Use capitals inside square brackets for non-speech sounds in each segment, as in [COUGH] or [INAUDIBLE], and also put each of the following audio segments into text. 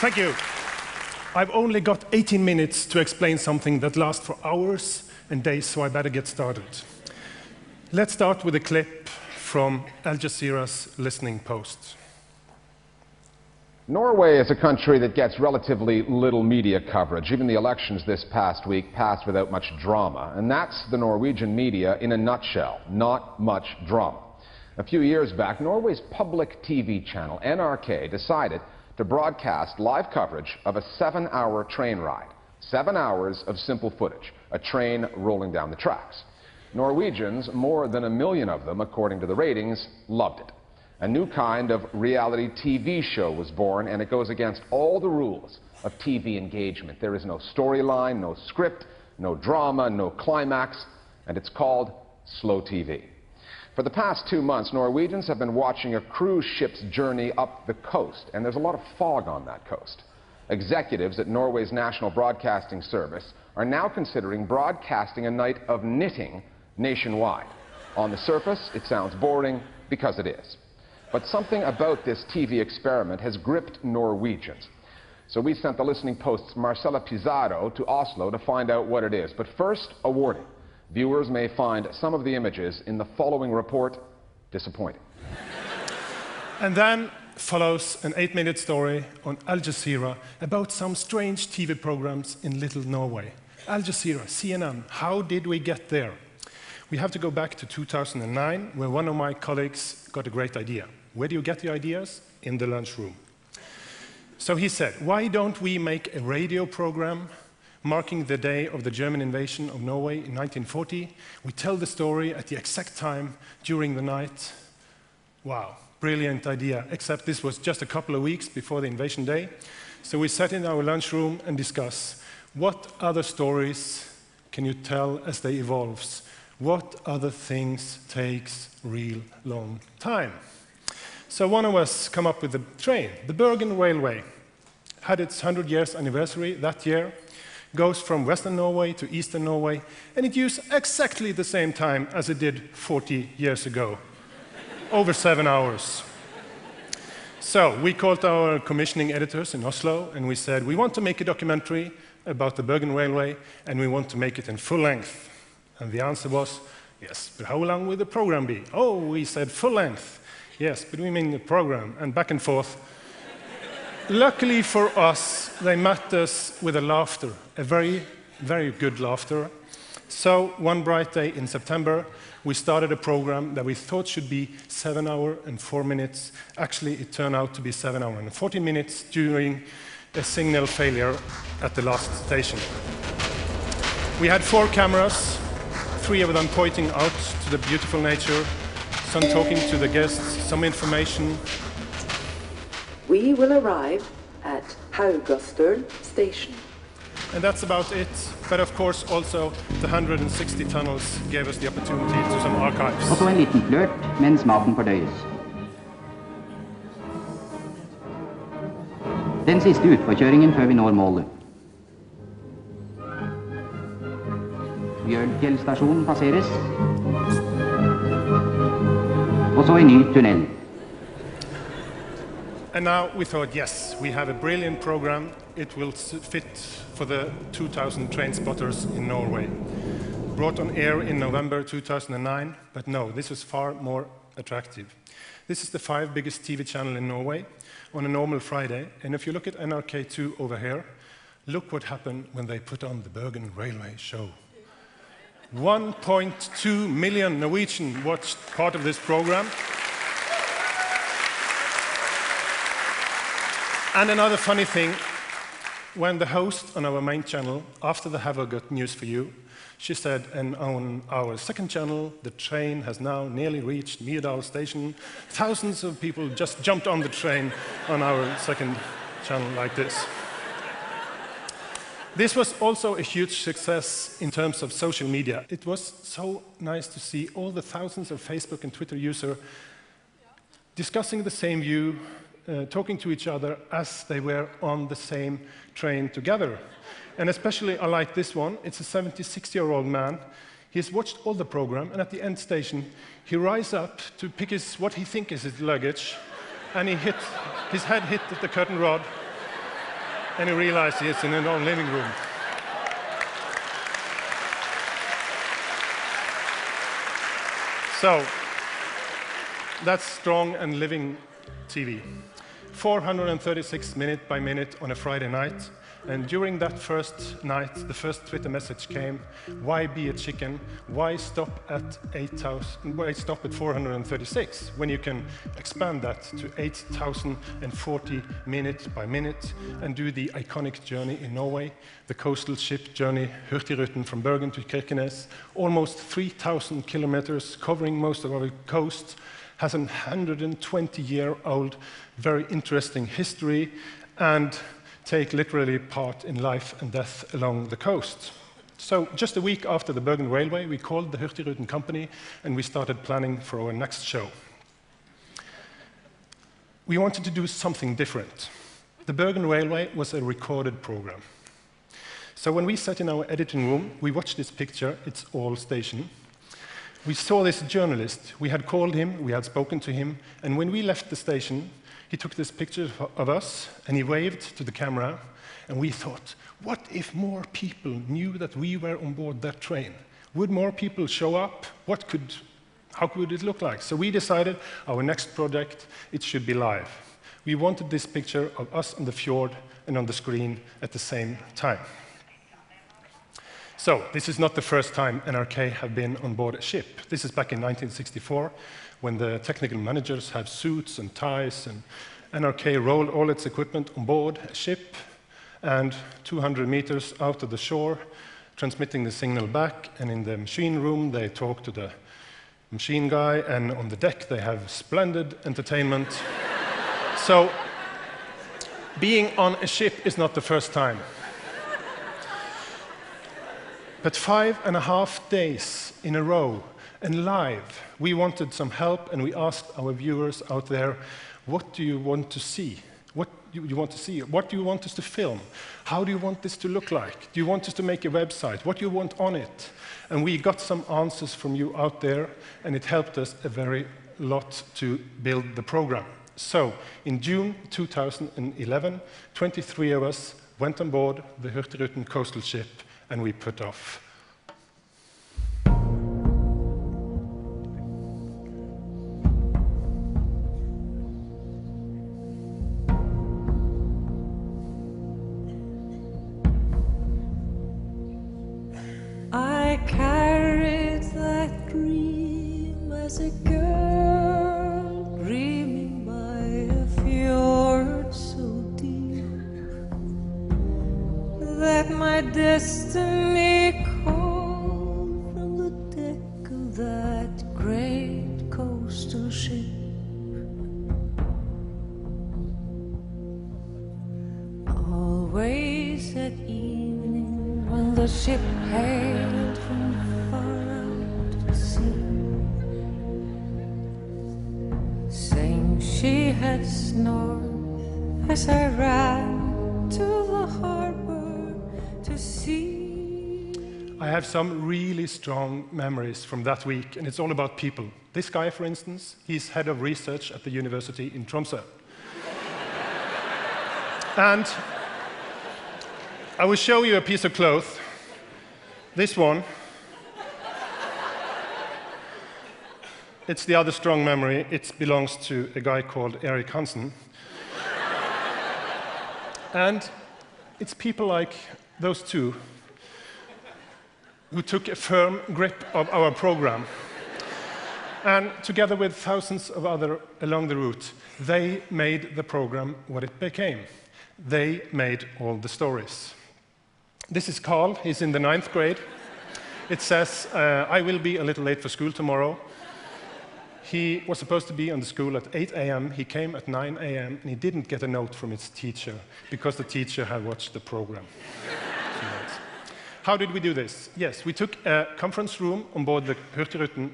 Thank you. I've only got 18 minutes to explain something that lasts for hours and days, so I better get started. Let's start with a clip from Al Jazeera's Listening Post. Norway is a country that gets relatively little media coverage. Even the elections this past week passed without much drama. And that's the Norwegian media in a nutshell. Not much drama. A few years back, Norway's public TV channel, NRK, decided to broadcast live coverage of a seven-hour train ride. Seven hours of simple footage, a train rolling down the tracks. Norwegians, more than a million of them, according to the ratings, loved it a new kind of reality TV show was born, and it goes against all the rules of TV engagement. There is no storyline, no script, no drama, no climax, and it's called Slow TV. For the past two months, Norwegians have been watching a cruise ship's journey up the coast, and there's a lot of fog on that coast. Executives at Norway's National Broadcasting Service are now considering broadcasting a night of knitting nationwide. On the surface, it sounds boring because it is. But something about this TV experiment has gripped Norwegians. So we sent the Listening Post's Marcella Pizarro to Oslo to find out what it is. But first, a warning. Viewers may find some of the images in the following report disappointing. And then follows an eight-minute story on Al Jazeera about some strange TV programs in Little Norway. Al Jazeera, CNN, how did we get there? We have to go back to 2009, where one of my colleagues got a great idea. Where do you get the ideas? In the lunchroom. So he said, why don't we make a radio program marking the day of the German invasion of Norway in 1940? We tell the story at the exact time during the night. Wow, brilliant idea, except this was just a couple of weeks before the invasion day. So we sat in our lunchroom and discuss what other stories can you tell as they evolve? What other things takes real long time? So one of us come up with the train. The Bergen Railway had its 100 years anniversary that year, goes from Western Norway to Eastern Norway, and it used exactly the same time as it did 40 years ago, over seven hours. So we called our commissioning editors in Oslo, and we said, we want to make a documentary about the Bergen Railway, and we want to make it in full length. And the answer was, yes, but how long will the program be? Oh, we said full length. Yes, but we mean the program, and back and forth. Luckily for us, they met us with a laughter, a very, very good laughter. So one bright day in September, we started a program that we thought should be seven hour and four minutes. Actually, it turned out to be seven hour and 40 minutes during a signal failure at the last station. We had four cameras, three of them pointing out to the beautiful nature, some talking to the guests, some information. We will arrive at Haugastøl station. And that's about it. But of course also the 160 tunnels gave us the opportunity to some archives. Og så en liten flørt mens maten fordøyes. Den siste utforkjøringen før vi når målet. Bjørnfjell stasjon passeres. Og så en ny tunnel. And now we thought, yes, we have a brilliant program. It will fit for the 2,000 train spotters in Norway. Brought on air in November 2009, but no, this was far more attractive. This is the five biggest TV channel in Norway on a normal Friday. And if you look at NRK2 over here, look what happened when they put on the Bergen Railway show. 1.2 million Norwegian watched part of this program. And another funny thing, when the host on our main channel, after the Have a got news for you, she said, and on our second channel, the train has now nearly reached Myrdal station. Thousands of people just jumped on the train on our second channel like this. This was also a huge success in terms of social media. It was so nice to see all the thousands of Facebook and Twitter users discussing the same view, uh, talking to each other as they were on the same train together. And especially I like this one. It's a 76-year-old man. He's watched all the program, and at the end station, he rises up to pick his, what he thinks is his luggage, and he hit, his head hit the curtain rod, and he realized is in his own living room. So, that's strong and living TV. 436 minute by minute on a Friday night. And during that first night, the first Twitter message came, why be a chicken? Why stop at 8,000, why stop at 436 when you can expand that to 8,040 minute by minute and do the iconic journey in Norway, the coastal ship journey Hurtigruten from Bergen to Kirkenes, almost 3,000 kilometers covering most of our coast, has a 120 year old, very interesting history, and take literally part in life and death along the coast. So just a week after the Bergen Railway, we called the Hurtigruten company and we started planning for our next show. We wanted to do something different. The Bergen Railway was a recorded program. So when we sat in our editing room, we watched this picture, it's all station, we saw this journalist. We had called him, we had spoken to him, and when we left the station, he took this picture of us and he waved to the camera, and we thought, what if more people knew that we were on board that train? Would more people show up? What could, how could it look like? So we decided our next project, it should be live. We wanted this picture of us on the fjord and on the screen at the same time. So, this is not the first time NRK have been on board a ship. This is back in 1964, when the technical managers have suits and ties, and NRK rolled all its equipment on board a ship, and 200 meters out of the shore, transmitting the signal back, and in the machine room, they talk to the machine guy, and on the deck, they have splendid entertainment. [LAUGHS] so, being on a ship is not the first time. But five and a half days in a row and live, we wanted some help and we asked our viewers out there, what do you want to see? What do you want to see? What do you want us to film? How do you want this to look like? Do you want us to make a website? What do you want on it? And we got some answers from you out there, and it helped us a very lot to build the program. So, in June 2011, 23 of us went on board the Hurtigruten coastal ship and we put off. I carried that dream as a the ship hailed from far out to sea, saying she had snored as I ran to the harbor to see. I have some really strong memories from that week, and it's all about people. This guy, for instance, he's head of research at the university in Tromsø. [LAUGHS] and I will show you a piece of cloth. This one. It's the other strong memory. It belongs to a guy called Eric Hansen. and it's people like those two who took a firm grip of our program. And together with thousands of others along the route, they made the program what it became. They made all the stories. This is Carl, he's in the ninth grade. It says, uh, I will be a little late for school tomorrow. He was supposed to be on the school at 8 a.m. He came at 9 a.m. and he didn't get a note from his teacher because the teacher had watched the program. How did we do this? Yes, we took a conference room on board the Hurtigruten.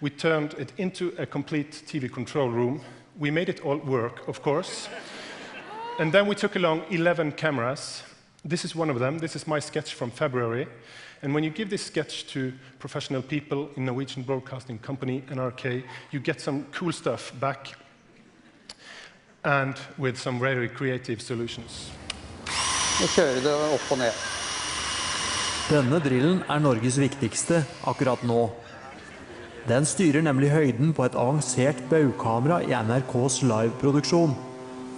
We turned it into a complete TV control room. We made it all work, of course. and then we took along 11 cameras. This is one of them. This is my sketch from February. And when you give this sketch to professional people in Norwegian Broadcasting Company, NRK, you get some cool stuff back and with some very creative solutions. og kjøre det opp og ned. Denne drillen er Norges viktigste akkurat nå. Den styrer nemlig høyden på et avansert baukamera i NRKs liveproduksjon,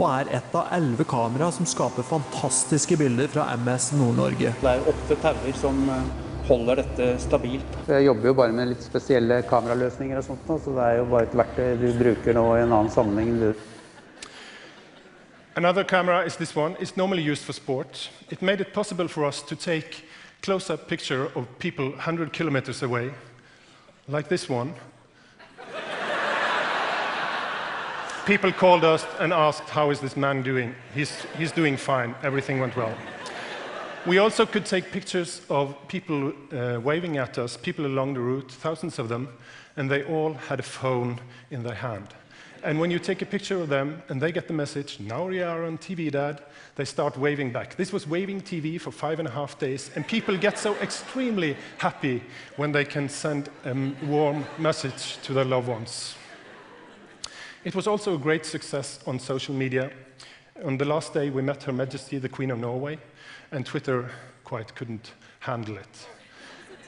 og er et av elleve kamera som skaper fantastiske bilder fra MS Nord-Norge. Det er åtte tauer som eh, holder dette stabilt. Jeg jobber jo bare med litt spesielle kameraløsninger og sånt, så det er jo bare et verktøy du bruker nå i en annen sammenheng. Another camera is this one. It's normally used for sport. It made it possible for us to take close-up picture of people 100 kilometers away, like this one. People called us and asked, how is this man doing? He's, he's doing fine. Everything went well. We also could take pictures of people uh, waving at us, people along the route, thousands of them, and they all had a phone in their hand. And when you take a picture of them and they get the message, now we are on TV, Dad, they start waving back. This was waving TV for five and a half days, and people get so extremely happy when they can send a warm message to their loved ones. It was also a great success on social media. On the last day, we met Her Majesty, the Queen of Norway, and Twitter quite couldn't handle it.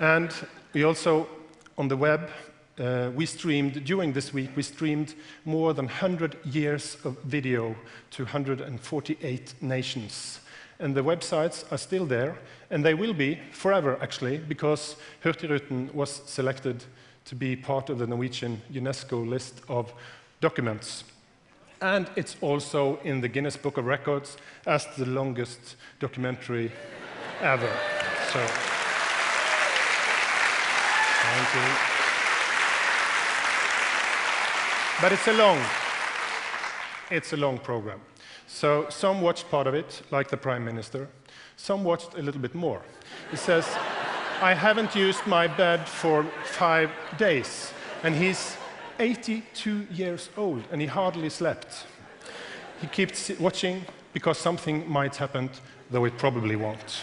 And we also, on the web, uh, we streamed, during this week, we streamed more than 100 years of video to 148 nations. And the websites are still there, and they will be forever, actually, because Hurtigruten was selected to be part of the Norwegian UNESCO list of documents. And it's also in the Guinness Book of Records as the longest documentary [LAUGHS] ever. So, thank you. But it's a long, it's a long program. So some watched part of it, like the Prime Minister. Some watched a little bit more. He says, I haven't used my bed for five days. And he's 82 years old, and he hardly slept. He keeps watching because something might happen, though it probably won't.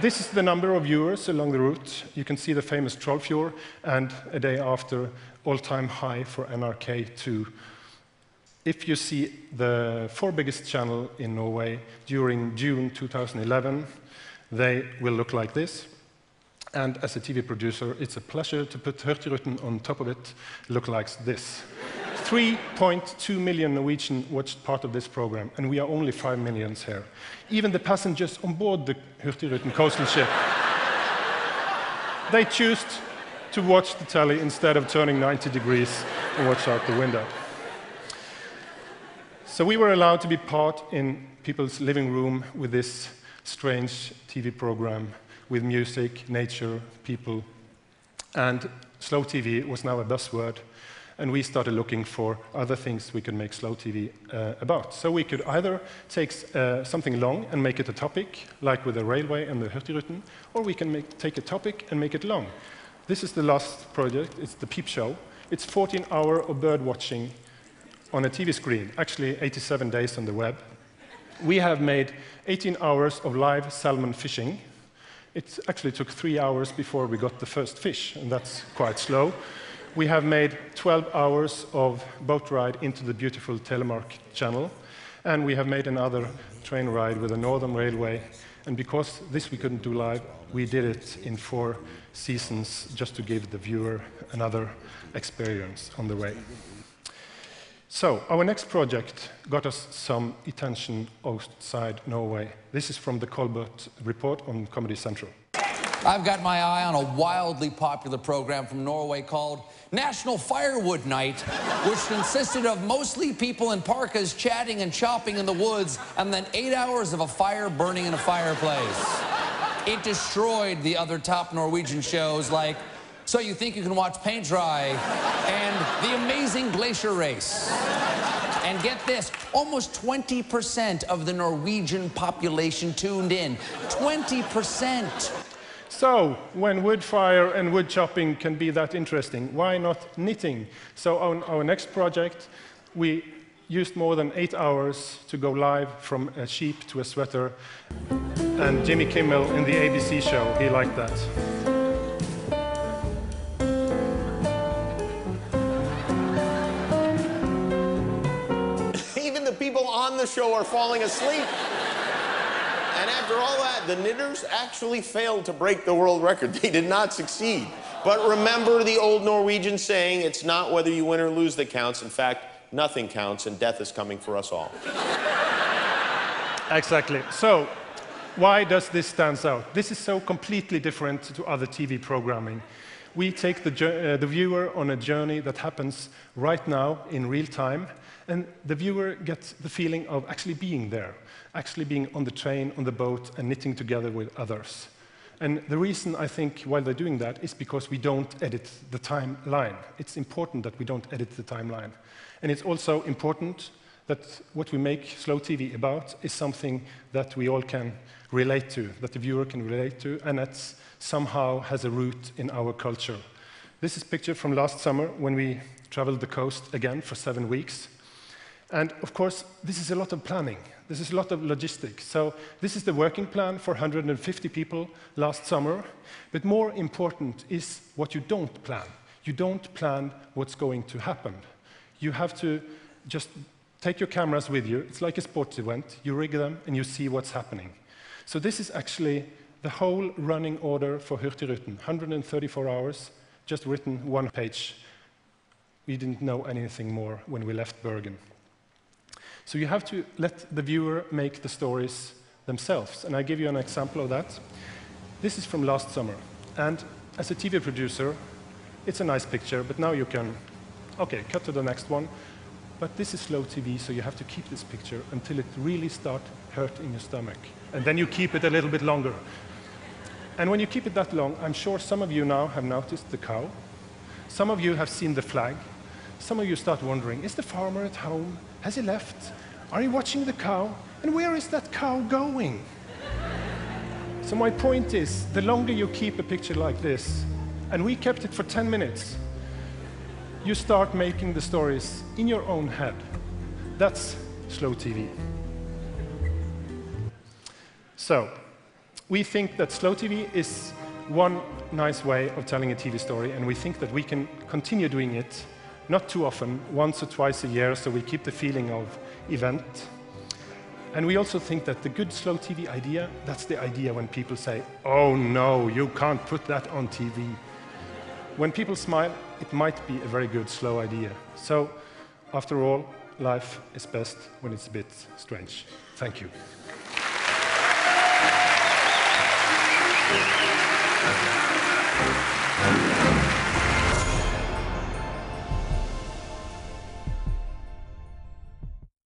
this is the number of viewers along the route. You can see the famous Trollfjord, and a day after, all-time high for NRK2. If you see the four biggest channel in Norway during June 2011, they will look like this. And as a TV producer, it's a pleasure to put Hurtigruten on top of it, look like this. 3.2 million Norwegian watched part of this program, and we are only 5 millions here. Even the passengers on board the Hurtigruten coastal ship, they choose to watch the telly instead of turning 90 degrees and watch out the window. So we were allowed to be part in people's living room with this strange TV program with music, nature, people. And slow TV was now a buzzword, and we started looking for other things we could make slow TV uh, about. So we could either take uh, something long and make it a topic, like with the railway and the Hurtigruten, or we can make, take a topic and make it long. This is the last project, it's the Peep Show. It's 14 hours of bird watching on a TV screen, actually 87 days on the web. We have made 18 hours of live salmon fishing. It actually took three hours before we got the first fish, and that's quite slow. We have made 12 hours of boat ride into the beautiful Telemark Channel, and we have made another train ride with the Northern Railway. And because this we couldn't do live, we did it in four seasons just to give the viewer another experience on the way. So, our next project got us some attention outside Norway. This is from the Colbert report on Comedy Central. I've got my eye on a wildly popular program from Norway called National Firewood Night, which consisted of mostly people in parkas chatting and chopping in the woods, and then eight hours of a fire burning in a fireplace. It destroyed the other top Norwegian shows like So You Think You Can Watch Paint Dry and The Amazing Glacier Race. And get this, almost 20% of the Norwegian population tuned in. 20%. So, when wood fire and wood chopping can be that interesting, why not knitting? So, on our next project, we used more than eight hours to go live from a sheep to a sweater. And Jimmy Kimmel in the ABC show, he liked that. Show are falling asleep. And after all that, the knitters actually failed to break the world record. They did not succeed. But remember the old Norwegian saying, it's not whether you win or lose that counts. In fact, nothing counts, and death is coming for us all. Exactly. So, why does this stand out? This is so completely different to other TV programming. We take the, uh, the viewer on a journey that happens right now in real time, and the viewer gets the feeling of actually being there, actually being on the train, on the boat, and knitting together with others. And the reason I think while they're doing that is because we don't edit the timeline. It's important that we don't edit the timeline. And it's also important that what we make slow TV about is something that we all can relate to, that the viewer can relate to, and that somehow has a root in our culture. This is a picture from last summer when we traveled the coast again for seven weeks. And of course, this is a lot of planning. This is a lot of logistics. So this is the working plan for 150 people last summer. But more important is what you don't plan. You don't plan what's going to happen. You have to just take your cameras with you. It's like a sports event. You rig them and you see what's happening. So this is actually the whole running order for Hurtigruten. 134 hours, just written one page. We didn't know anything more when we left Bergen. So you have to let the viewer make the stories themselves. And I give you an example of that. This is from last summer. And as a TV producer, it's a nice picture, but now you can, okay, cut to the next one. But this is slow TV, so you have to keep this picture until it really starts hurting your stomach. And then you keep it a little bit longer. And when you keep it that long, I'm sure some of you now have noticed the cow. Some of you have seen the flag. Some of you start wondering, is the farmer at home? Has he left? Are you watching the cow? And where is that cow going? So my point is, the longer you keep a picture like this, and we kept it for 10 minutes, you start making the stories in your own head. That's slow TV. So, we think that slow TV is one nice way of telling a TV story, and we think that we can continue doing it, not too often, once or twice a year, so we keep the feeling of event. And we also think that the good slow TV idea, that's the idea when people say, oh no, you can't put that on TV. When people smile, it might be a very good slow idea. So, after all, life is best when it's a bit strange. Thank you.